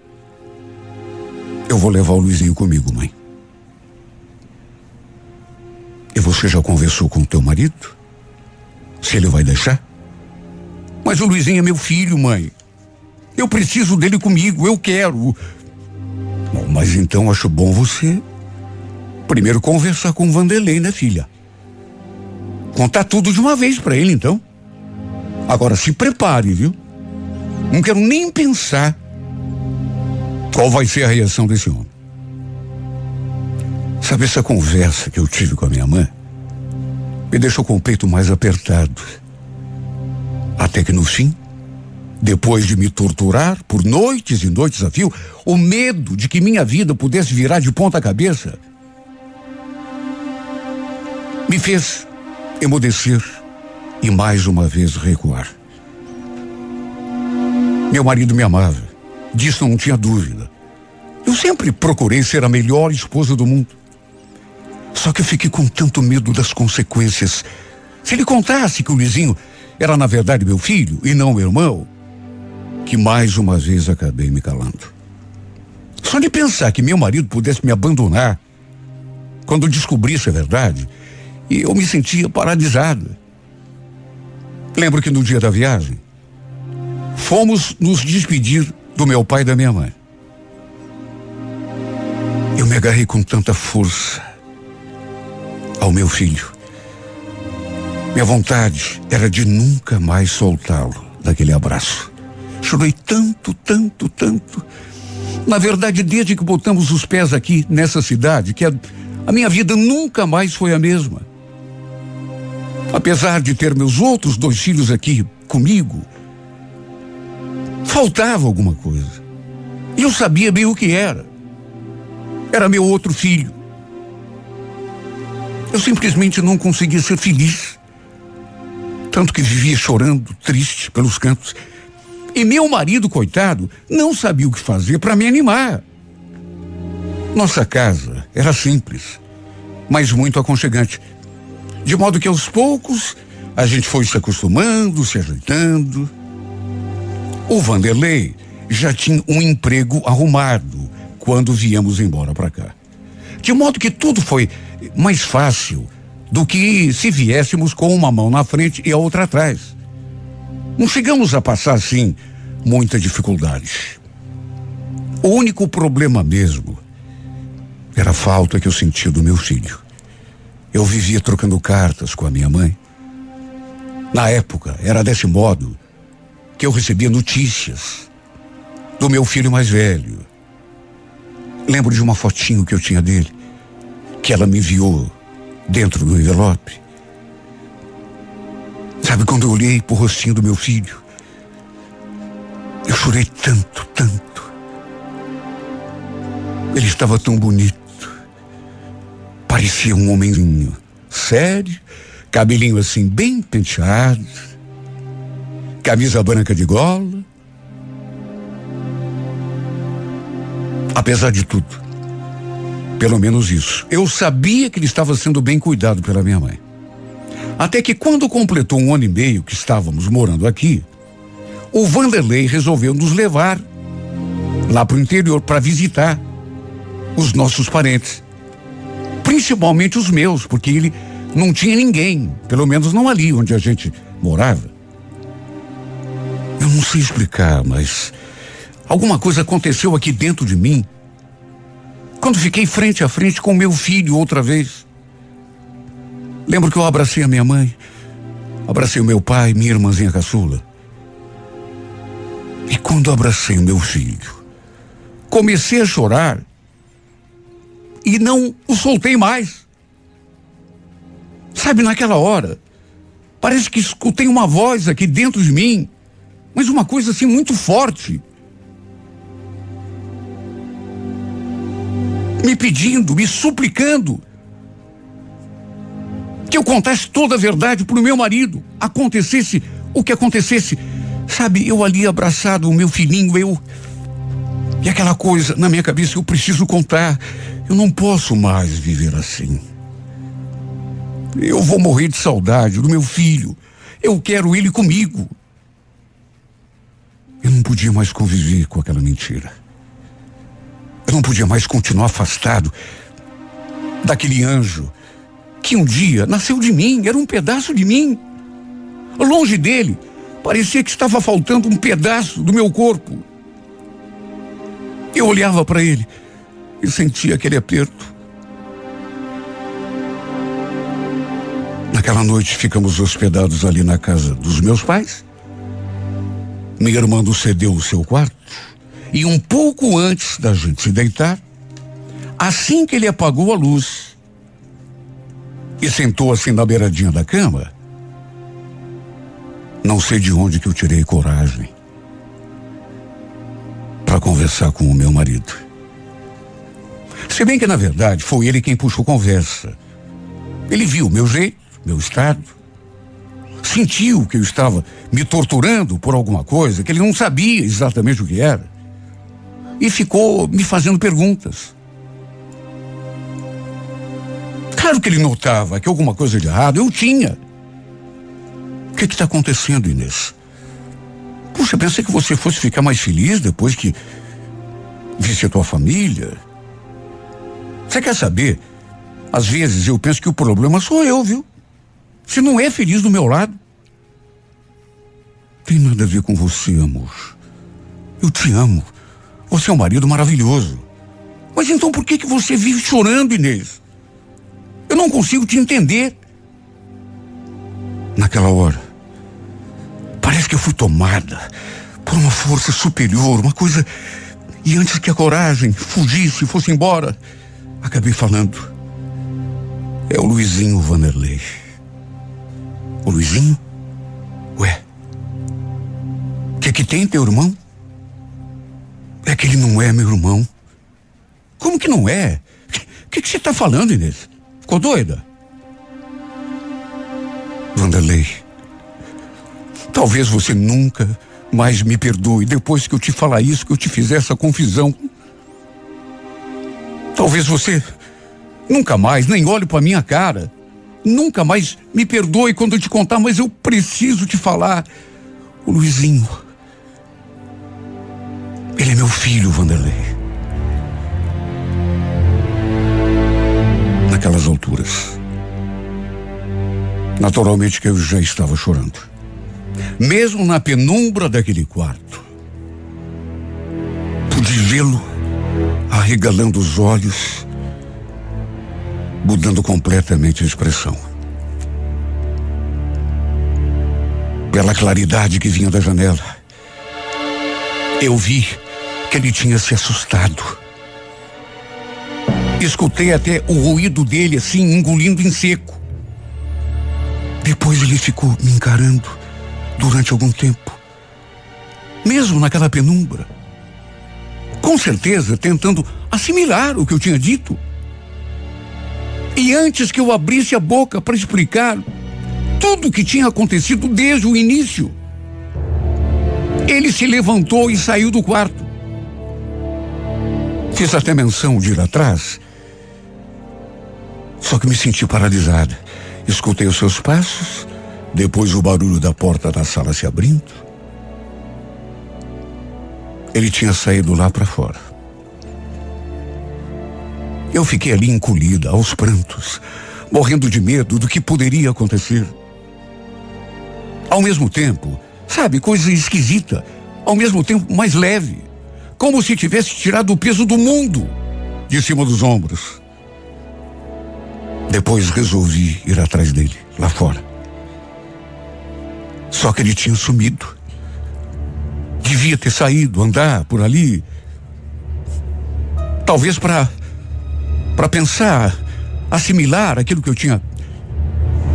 [SPEAKER 2] Eu vou levar o Luizinho comigo, mãe. E você já conversou com o teu marido? Se ele vai deixar? Mas o Luizinho é meu filho, mãe. Eu preciso dele comigo, eu quero. Bom, mas então acho bom você primeiro conversar com o Vanderlei, né, filha? Contar tudo de uma vez para ele, então. Agora se prepare, viu? Não quero nem pensar qual vai ser a reação desse homem. Sabe essa conversa que eu tive com a minha mãe? Me deixou com o peito mais apertado. Até que no fim, depois de me torturar por noites e noites a fio, o medo de que minha vida pudesse virar de ponta cabeça me fez emudecer e mais uma vez recuar. Meu marido me amava, disso não tinha dúvida. Eu sempre procurei ser a melhor esposa do mundo. Só que eu fiquei com tanto medo das consequências. Se ele contasse que o Luizinho era na verdade meu filho e não meu irmão, que mais uma vez acabei me calando. Só de pensar que meu marido pudesse me abandonar quando descobrisse a verdade, e eu me sentia paralisada. Lembro que no dia da viagem, fomos nos despedir do meu pai e da minha mãe. Eu me agarrei com tanta força ao meu filho. Minha vontade era de nunca mais soltá-lo daquele abraço. Chorei tanto, tanto, tanto. Na verdade, desde que botamos os pés aqui nessa cidade, que a, a minha vida nunca mais foi a mesma. Apesar de ter meus outros dois filhos aqui comigo, faltava alguma coisa. E eu sabia bem o que era. Era meu outro filho. Eu simplesmente não conseguia ser feliz. Tanto que vivia chorando, triste, pelos cantos. E meu marido, coitado, não sabia o que fazer para me animar. Nossa casa era simples, mas muito aconchegante. De modo que aos poucos a gente foi se acostumando, se ajeitando. O Vanderlei já tinha um emprego arrumado quando viemos embora para cá. De modo que tudo foi mais fácil do que se viéssemos com uma mão na frente e a outra atrás. Não chegamos a passar, assim, muita dificuldade. O único problema mesmo era a falta que eu sentia do meu filho. Eu vivia trocando cartas com a minha mãe. Na época, era desse modo que eu recebia notícias do meu filho mais velho. Lembro de uma fotinho que eu tinha dele, que ela me enviou dentro do envelope. Sabe quando eu olhei pro rostinho do meu filho? Eu chorei tanto, tanto. Ele estava tão bonito. Parecia um homenzinho sério, cabelinho assim bem penteado. camisa branca de gola. Apesar de tudo, pelo menos isso, eu sabia que ele estava sendo bem cuidado pela minha mãe. Até que quando completou um ano e meio que estávamos morando aqui, o Vanderlei resolveu nos levar lá para o interior para visitar os nossos parentes. Principalmente os meus, porque ele não tinha ninguém, pelo menos não ali onde a gente morava. Eu não sei explicar, mas alguma coisa aconteceu aqui dentro de mim. Quando fiquei frente a frente com meu filho outra vez. Lembro que eu abracei a minha mãe, abracei o meu pai, minha irmãzinha caçula. E quando abracei o meu filho, comecei a chorar e não o soltei mais. Sabe, naquela hora, parece que escutei uma voz aqui dentro de mim, mas uma coisa assim muito forte. Me pedindo, me suplicando que eu contasse toda a verdade para o meu marido, acontecesse o que acontecesse. Sabe, eu ali abraçado, o meu filhinho, eu. E aquela coisa na minha cabeça, eu preciso contar. Eu não posso mais viver assim. Eu vou morrer de saudade do meu filho. Eu quero ele comigo. Eu não podia mais conviver com aquela mentira. Eu não podia mais continuar afastado daquele anjo que um dia nasceu de mim, era um pedaço de mim. Longe dele, parecia que estava faltando um pedaço do meu corpo. Eu olhava para ele e sentia aquele aperto. Naquela noite ficamos hospedados ali na casa dos meus pais. Minha irmã nos cedeu o seu quarto e um pouco antes da gente se deitar, assim que ele apagou a luz e sentou assim na beiradinha da cama, não sei de onde que eu tirei coragem para conversar com o meu marido. Se bem que na verdade foi ele quem puxou conversa. Ele viu meu jeito, meu estado, sentiu que eu estava me torturando por alguma coisa que ele não sabia exatamente o que era e ficou me fazendo perguntas. Claro que ele notava que alguma coisa de errado eu tinha. O que está acontecendo, Inês? Puxa, pensei que você fosse ficar mais feliz depois que visse a tua família. Você quer saber? Às vezes eu penso que o problema sou eu, viu? Se não é feliz do meu lado. Tem nada a ver com você, amor. Eu te amo. Você é um marido maravilhoso. Mas então por que que você vive chorando, Inês? Eu não consigo te entender. Naquela hora, parece que eu fui tomada por uma força superior, uma coisa. E antes que a coragem fugisse e fosse embora, acabei falando. É o Luizinho Vanderlei. O Luizinho? Ué. O que que tem, teu irmão? É que ele não é meu irmão. Como que não é? O que, que você está falando, Inês? Ficou doida? Vanderlei, talvez você nunca mais me perdoe depois que eu te falar isso, que eu te fizer essa confusão. Talvez você nunca mais nem olhe para minha cara. Nunca mais me perdoe quando eu te contar, mas eu preciso te falar. O Luizinho. Ele é meu filho, Vanderlei. Naquelas alturas. Naturalmente que eu já estava chorando. Mesmo na penumbra daquele quarto. Pude vê-lo arregalando os olhos, mudando completamente a expressão. Pela claridade que vinha da janela, eu vi que ele tinha se assustado. Escutei até o ruído dele assim, engolindo em seco. Depois ele ficou me encarando durante algum tempo. Mesmo naquela penumbra. Com certeza tentando assimilar o que eu tinha dito. E antes que eu abrisse a boca para explicar tudo o que tinha acontecido desde o início, Ele se levantou e saiu do quarto. Fiz até menção de ir atrás. Só que me senti paralisada. Escutei os seus passos, depois o barulho da porta da sala se abrindo. Ele tinha saído lá para fora. Eu fiquei ali encolhida, aos prantos, morrendo de medo do que poderia acontecer. Ao mesmo tempo, sabe, coisa esquisita, ao mesmo tempo mais leve, como se tivesse tirado o peso do mundo de cima dos ombros. Depois resolvi ir atrás dele, lá fora. Só que ele tinha sumido. Devia ter saído, andar por ali. Talvez para para pensar, assimilar aquilo que eu tinha.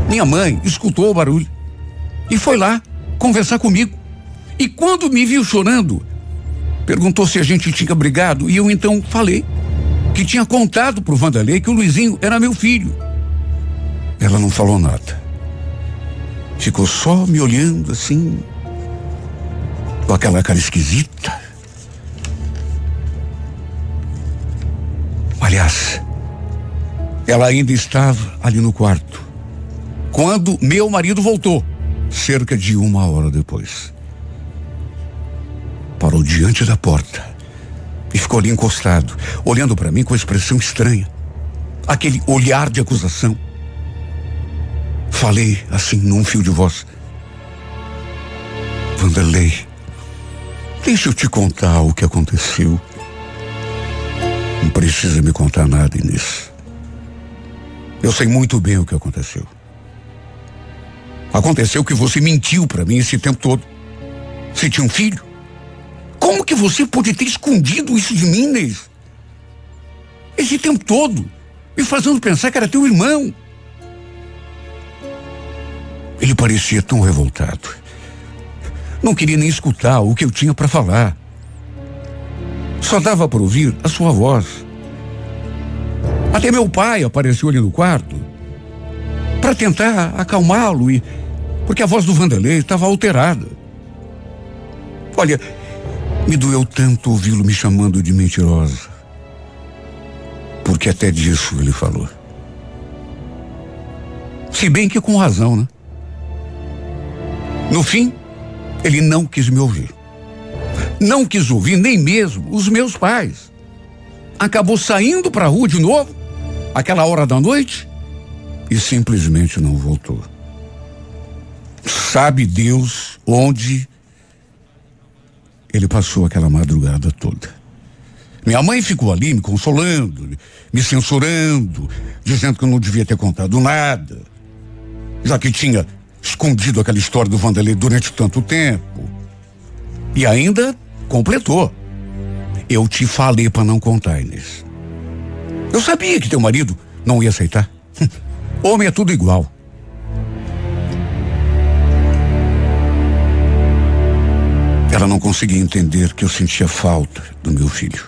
[SPEAKER 2] Minha mãe escutou o barulho e foi lá conversar comigo. E quando me viu chorando, perguntou se a gente tinha brigado e eu então falei que tinha contado pro Vanderlei que o Luizinho era meu filho. Ela não falou nada. Ficou só me olhando assim, com aquela cara esquisita. Aliás, ela ainda estava ali no quarto. Quando meu marido voltou, cerca de uma hora depois. Parou diante da porta e ficou ali encostado, olhando para mim com expressão estranha. Aquele olhar de acusação. Falei assim num fio de voz. Vanderlei, deixa eu te contar o que aconteceu. Não precisa me contar nada, Inês. Eu sei muito bem o que aconteceu. Aconteceu que você mentiu para mim esse tempo todo. Você tinha um filho? Como que você pode ter escondido isso de mim, Inês? Esse tempo todo, me fazendo pensar que era teu irmão. Ele parecia tão revoltado. Não queria nem escutar o que eu tinha para falar. Só dava para ouvir a sua voz. Até meu pai apareceu ali no quarto para tentar acalmá-lo e porque a voz do Vanderlei estava alterada. Olha, me doeu tanto ouvi-lo me chamando de mentirosa. Porque até disso ele falou. Se bem que com razão, né? No fim, ele não quis me ouvir. Não quis ouvir nem mesmo os meus pais. Acabou saindo para a rua de novo, aquela hora da noite, e simplesmente não voltou. Sabe Deus onde ele passou aquela madrugada toda. Minha mãe ficou ali me consolando, me censurando, dizendo que eu não devia ter contado nada, já que tinha escondido aquela história do Vanderlei durante tanto tempo. E ainda completou. Eu te falei para não contar, Inês. Eu sabia que teu marido não ia aceitar. Homem é tudo igual. Ela não conseguia entender que eu sentia falta do meu filho.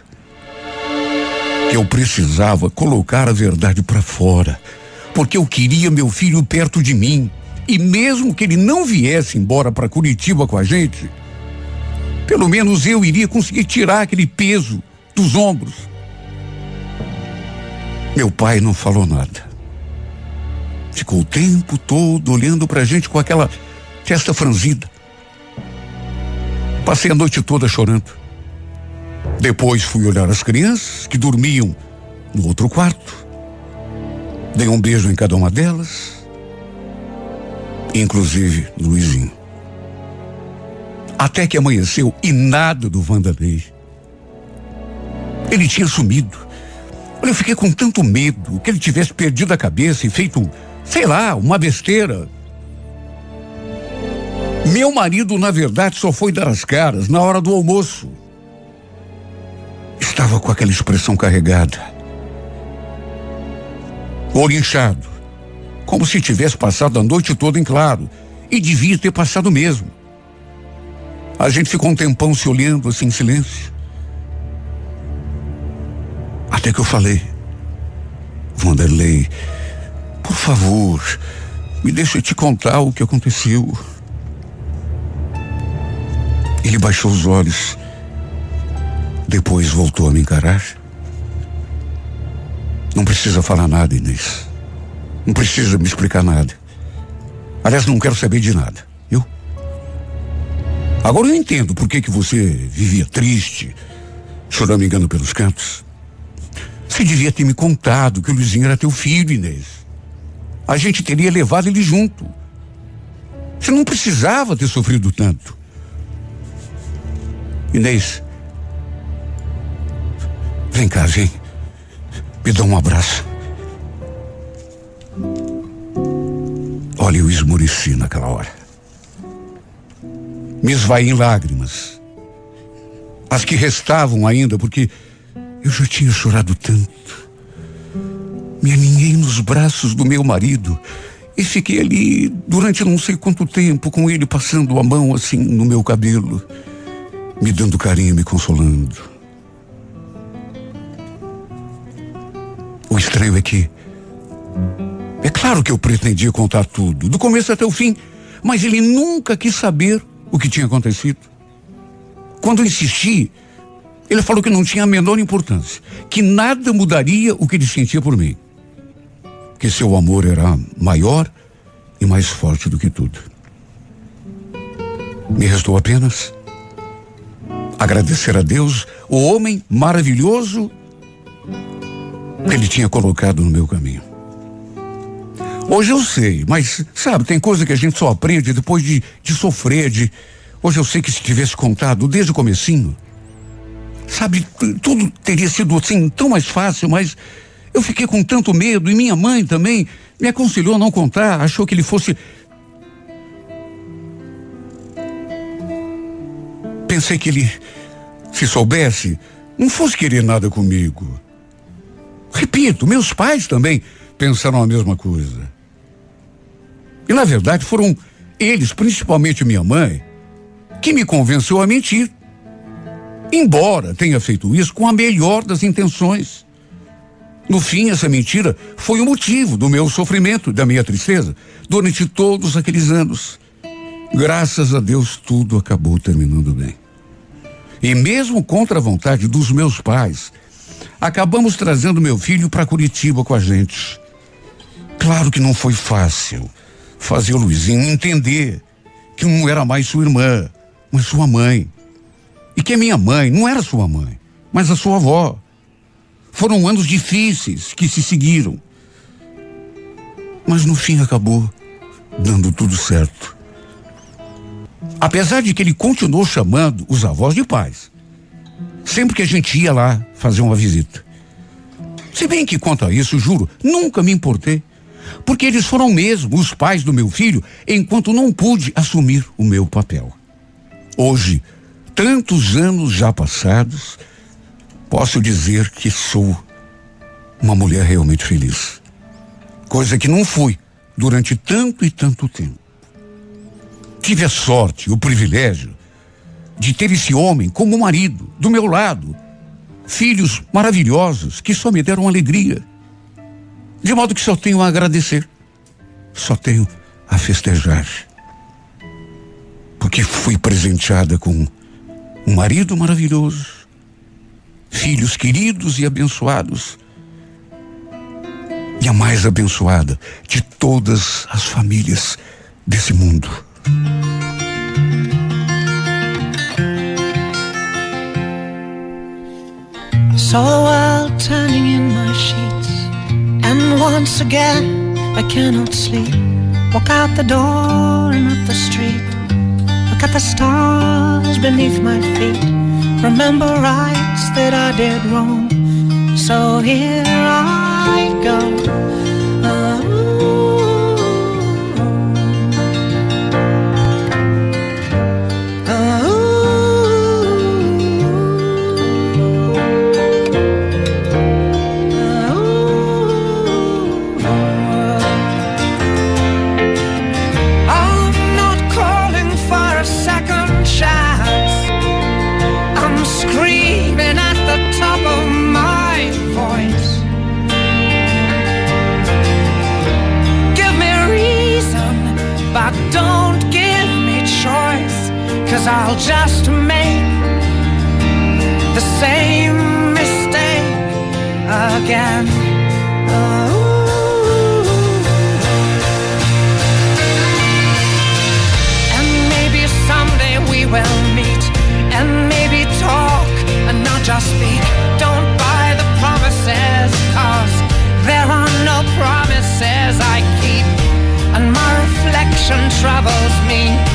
[SPEAKER 2] Que eu precisava colocar a verdade para fora. Porque eu queria meu filho perto de mim. E mesmo que ele não viesse embora para Curitiba com a gente, pelo menos eu iria conseguir tirar aquele peso dos ombros. Meu pai não falou nada. Ficou o tempo todo olhando para a gente com aquela testa franzida. Passei a noite toda chorando. Depois fui olhar as crianças que dormiam no outro quarto. Dei um beijo em cada uma delas inclusive Luizinho. Até que amanheceu e nada do Vanderlei. Ele tinha sumido. Olha, eu fiquei com tanto medo que ele tivesse perdido a cabeça e feito, sei lá, uma besteira. Meu marido, na verdade, só foi dar as caras na hora do almoço. Estava com aquela expressão carregada. Olho inchado como se tivesse passado a noite toda em claro. E devia ter passado mesmo. A gente ficou um tempão se olhando assim em silêncio. Até que eu falei, Vanderlei, por favor, me deixe te contar o que aconteceu. Ele baixou os olhos. Depois voltou a me encarar. Não precisa falar nada, Inês. Não precisa me explicar nada. Aliás, não quero saber de nada, viu? Agora eu entendo por que, que você vivia triste, choramingando pelos cantos. Você devia ter me contado que o Luizinho era teu filho, Inês. A gente teria levado ele junto. Você não precisava ter sofrido tanto. Inês, vem cá, vem. Me dá um abraço. Olha, eu esmoreci naquela hora. Me esvaí em lágrimas. As que restavam ainda, porque eu já tinha chorado tanto. Me aninhei nos braços do meu marido e fiquei ali durante não sei quanto tempo com ele passando a mão assim no meu cabelo, me dando carinho, me consolando. O estranho é que é claro que eu pretendia contar tudo, do começo até o fim, mas ele nunca quis saber o que tinha acontecido. Quando eu insisti, ele falou que não tinha a menor importância, que nada mudaria o que ele sentia por mim. Que seu amor era maior e mais forte do que tudo. Me restou apenas agradecer a Deus, o homem maravilhoso que ele tinha colocado no meu caminho. Hoje eu sei, mas sabe, tem coisa que a gente só aprende depois de, de sofrer, de. Hoje eu sei que se tivesse contado desde o comecinho, sabe, tudo teria sido assim tão mais fácil, mas eu fiquei com tanto medo e minha mãe também me aconselhou a não contar, achou que ele fosse. Pensei que ele, se soubesse, não fosse querer nada comigo. Repito, meus pais também pensaram a mesma coisa. E na verdade foram eles, principalmente minha mãe, que me convenceu a mentir. Embora tenha feito isso com a melhor das intenções. No fim, essa mentira foi o motivo do meu sofrimento, da minha tristeza, durante todos aqueles anos. Graças a Deus, tudo acabou terminando bem. E mesmo contra a vontade dos meus pais, acabamos trazendo meu filho para Curitiba com a gente. Claro que não foi fácil fazer o Luizinho entender que não era mais sua irmã, mas sua mãe. E que a minha mãe não era sua mãe, mas a sua avó. Foram anos difíceis que se seguiram. Mas no fim acabou dando tudo certo. Apesar de que ele continuou chamando os avós de pais. Sempre que a gente ia lá fazer uma visita. Se bem que quanto a isso, juro, nunca me importei. Porque eles foram mesmo os pais do meu filho, enquanto não pude assumir o meu papel. Hoje, tantos anos já passados, posso dizer que sou uma mulher realmente feliz. Coisa que não fui durante tanto e tanto tempo. Tive a sorte, o privilégio de ter esse homem como marido, do meu lado. Filhos maravilhosos que só me deram alegria. De modo que só tenho a agradecer. Só tenho a festejar. Porque fui presenteada com um marido maravilhoso, filhos queridos e abençoados, e a mais abençoada de todas as famílias desse mundo.
[SPEAKER 5] Saw the world turning in my sheets, and once again I cannot sleep. Walk out the door and up the street. Look at the stars beneath my feet. Remember rights that I did wrong. So here I go. I'll just make the same mistake again. Ooh. And maybe someday we will meet and maybe talk and not just speak. Don't buy the promises, cause there are no promises I keep. And my reflection troubles me.